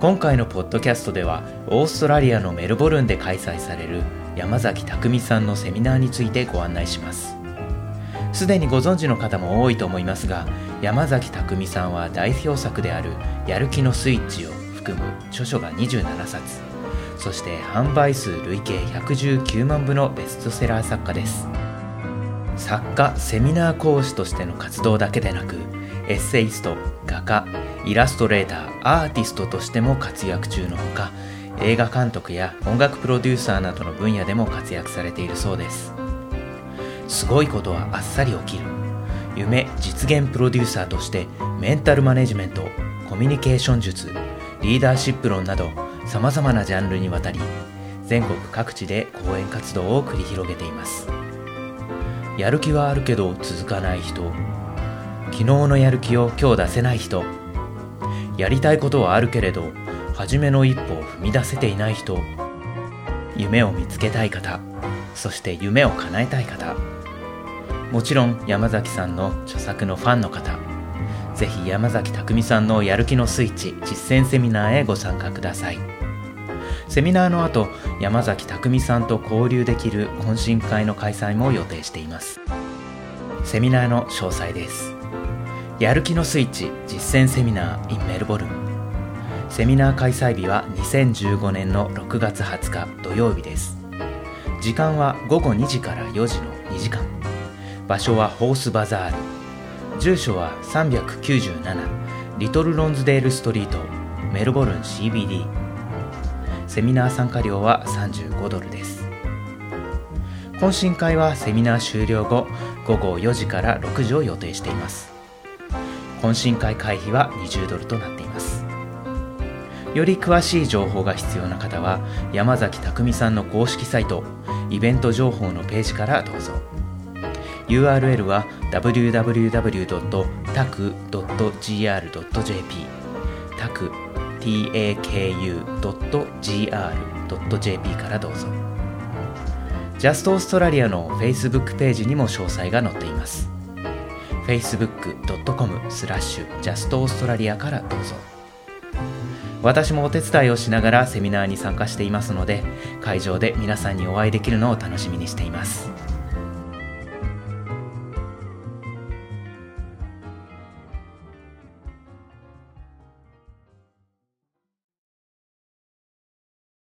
今回のポッドキャストではオーストラリアのメルボルンで開催される山崎匠さんのセミナーについてご案内します。すでにご存知の方も多いと思いますが山崎匠さんは代表作である「やる気のスイッチ」を含む著書が27冊。そして販売数累計119万部のベストセラー作家です。作家セミナー講師としての活動だけでなくエッセイスト画家イラストレーターアーティストとしても活躍中のほか映画監督や音楽プロデューサーなどの分野でも活躍されているそうです。すごいことはあっさり起きる。夢実現プロデューサーとしてメンタルマネジメントコミュニケーション術リーダーシップ論などさまざまなジャンルにわたり全国各地で講演活動を繰り広げています。やる気はあるけど続かない人昨日のやる気を今日出せない人。やりたいことはあるけれど初めの一歩を踏み出せていない人。夢を見つけたい方。そして夢を叶えたい方。もちろん山崎さんの著作のファンの方。ぜひ山崎匠さんのやる気のスイッチ実践セミナーへご参加ください。セミナーの後山崎匠さんと交流できる懇親会の開催も予定しています。セミナーの詳細です。やる気のスイッチ実践セミナー in メルボルンセミナー開催日は2015年の6月20日土曜日です。時間は午後2時から4時の2時間。場所はホースバザール。住所は397リトルロンズデールストリートメルボルン CBD セミナー参加料は35ドルです。懇親会はセミナー終了後午後4時から6時を予定しています。懇親会会費は20ドルとなっています。より詳しい情報が必要な方は山崎匠さんの公式サイトイベント情報のページからどうぞ。URL は www.taku.gr.jp taku taku.gr.jp からどうぞ。ジャストオーストラリアの Facebook ページにも詳細が載っています。facebook.com スラッシュジャストオーストラリアからどうぞ。私もお手伝いをしながらセミナーに参加していますので会場で皆さんにお会いできるのを楽しみにしています。